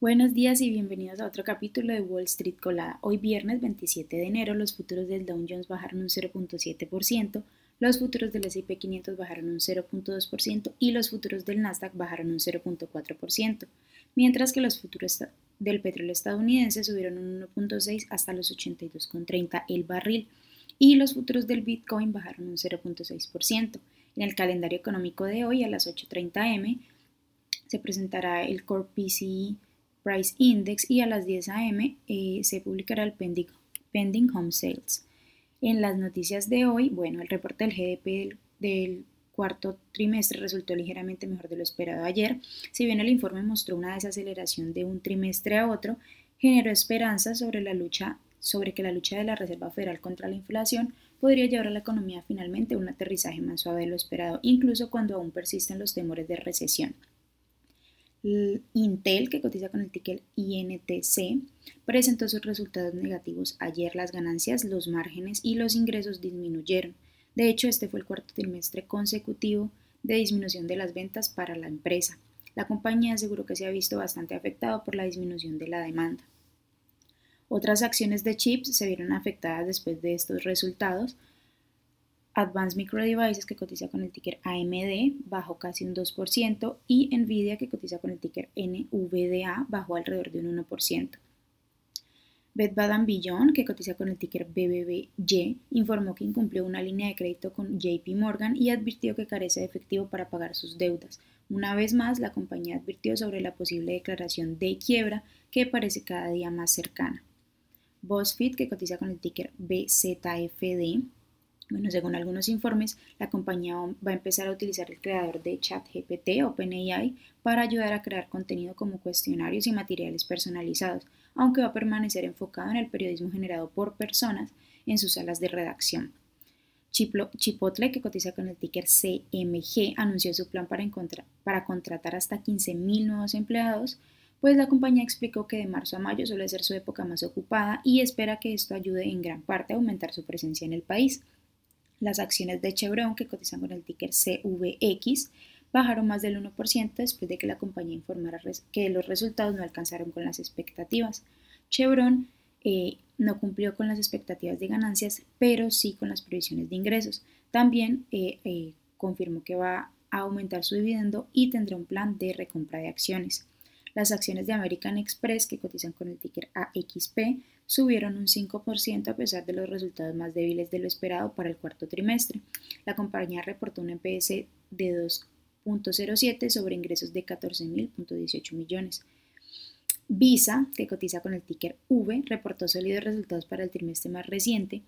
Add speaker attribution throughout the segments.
Speaker 1: Buenos días y bienvenidos a otro capítulo de Wall Street Colada. Hoy viernes 27 de enero los futuros del Dow Jones bajaron un 0.7%, los futuros del S&P 500 bajaron un 0.2% y los futuros del Nasdaq bajaron un 0.4%, mientras que los futuros del petróleo estadounidense subieron un 1.6 hasta los 82.30 el barril y los futuros del Bitcoin bajaron un 0.6%. En el calendario económico de hoy a las 8.30 m se presentará el Core PCE Price Index y a las 10 a.m. Eh, se publicará el pending, Home Sales. En las noticias de hoy, bueno, el reporte del GDP del, cuarto trimestre resultó ligeramente mejor de lo esperado ayer. Si bien el informe mostró una desaceleración de un trimestre a otro, generó esperanza sobre la lucha sobre que la lucha de la Reserva Federal contra la inflación podría llevar a la economía finalmente a un aterrizaje más suave de lo esperado, incluso cuando aún persisten los temores de recesión. Intel, que cotiza con el ticker INTC, presentó sus resultados negativos ayer. Las ganancias, los márgenes y los ingresos disminuyeron. De hecho, este fue el cuarto trimestre consecutivo de disminución de las ventas para la empresa. La compañía aseguró que se ha visto bastante afectado por la disminución de la demanda. Otras acciones de chips se vieron afectadas después de estos resultados, Advanced Micro Devices, que cotiza con el ticker AMD, bajó casi un 2%, y Nvidia, que cotiza con el ticker NVDA, bajó alrededor de un 1%. Bed Bath Beyond, que cotiza con el ticker BBBY, informó que incumplió una línea de crédito con JP Morgan y advirtió que carece de efectivo para pagar sus deudas. Una vez más, la compañía advirtió sobre la posible declaración de quiebra que parece cada día más cercana. BuzzFeed, que cotiza con el ticker BZFD, bueno, según algunos informes, la compañía va a empezar a utilizar el creador de ChatGPT, OpenAI, para ayudar a crear contenido como cuestionarios y materiales personalizados, aunque va a permanecer enfocado en el periodismo generado por personas en sus salas de redacción. Chipotle, que cotiza con el ticker CMG, anunció su plan para, para contratar hasta 15.000 nuevos empleados, pues la compañía explicó que de marzo a mayo suele ser su época más ocupada y espera que esto ayude en gran parte a aumentar su presencia en el país. Las acciones de Chevron, que cotizan con el ticker CVX, bajaron más del 1% después de que la compañía informara que los resultados no alcanzaron con las expectativas. Chevron eh, no cumplió con las expectativas de ganancias, pero sí con las previsiones de ingresos. También eh, eh, confirmó que va a aumentar su dividendo y tendrá un plan de recompra de acciones. Las acciones de American Express, que cotizan con el ticker AXP, subieron un 5% a pesar de los resultados más débiles de lo esperado para el cuarto trimestre. La compañía reportó un NPS de 2.07 sobre ingresos de 14.018 millones. Visa, que cotiza con el ticker V, reportó sólidos resultados para el trimestre más reciente.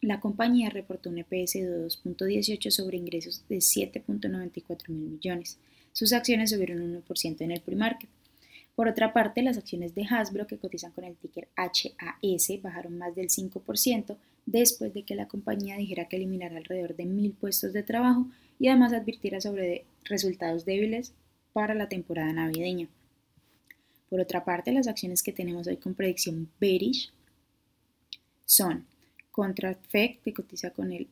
Speaker 1: La compañía reportó un EPS de 2.18 sobre ingresos de 7.94 mil millones. Sus acciones subieron un 1% en el pre-market. Por otra parte, las acciones de Hasbro, que cotizan con el ticker HAS, bajaron más del 5% después de que la compañía dijera que eliminará alrededor de mil puestos de trabajo y además advirtiera sobre resultados débiles para la temporada navideña. Por otra parte, las acciones que tenemos hoy con predicción bearish son Contract que cotiza con el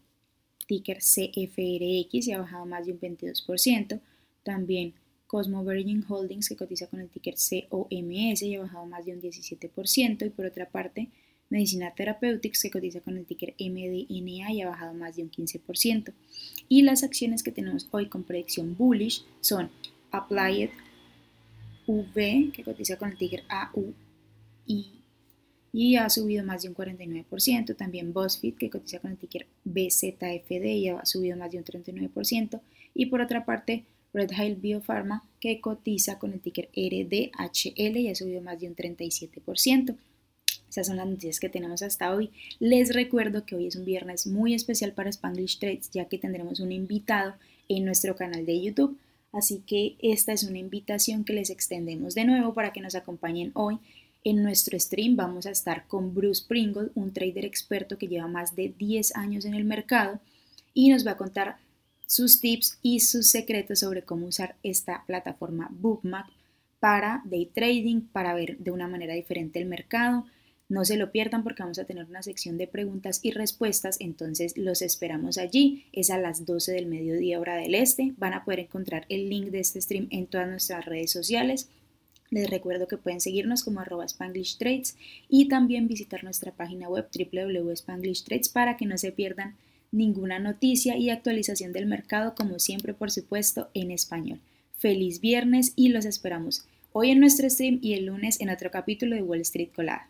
Speaker 1: ticker CFRX y ha bajado más de un 22%, también Cosmo Virgin Holdings, que cotiza con el ticker COMS y ha bajado más de un 17%, y por otra parte, Medicina Therapeutics, que cotiza con el ticker MDNA y ha bajado más de un 15%. Y las acciones que tenemos hoy con predicción bullish son Applied V, que cotiza con el ticker AUI y ha subido más de un 49%. También BuzzFeed, que cotiza con el ticker BZFD y ha subido más de un 39%. Y por otra parte, Red Hill Biopharma, que cotiza con el ticker RDHL y ha subido más de un 37%. Esas son las noticias que tenemos hasta hoy. Les recuerdo que hoy es un viernes muy especial para Spanglish Trades, ya que tendremos un invitado en nuestro canal de YouTube. Así que esta es una invitación que les extendemos de nuevo para que nos acompañen hoy. En nuestro stream vamos a estar con Bruce Pringle, un trader experto que lleva más de 10 años en el mercado y nos va a contar sus tips y sus secretos sobre cómo usar esta plataforma Bookmap para day trading, para ver de una manera diferente el mercado. No se lo pierdan porque vamos a tener una sección de preguntas y respuestas, entonces los esperamos allí. Es a las 12 del mediodía hora del este. Van a poder encontrar el link de este stream en todas nuestras redes sociales. Les recuerdo que pueden seguirnos como arroba Spanglish Trades y también visitar nuestra página web www.spanglishtrades para que no se pierdan ninguna noticia y actualización del mercado, como siempre, por supuesto, en español. Feliz viernes y los esperamos hoy en nuestro stream y el lunes en otro capítulo de Wall Street Colada.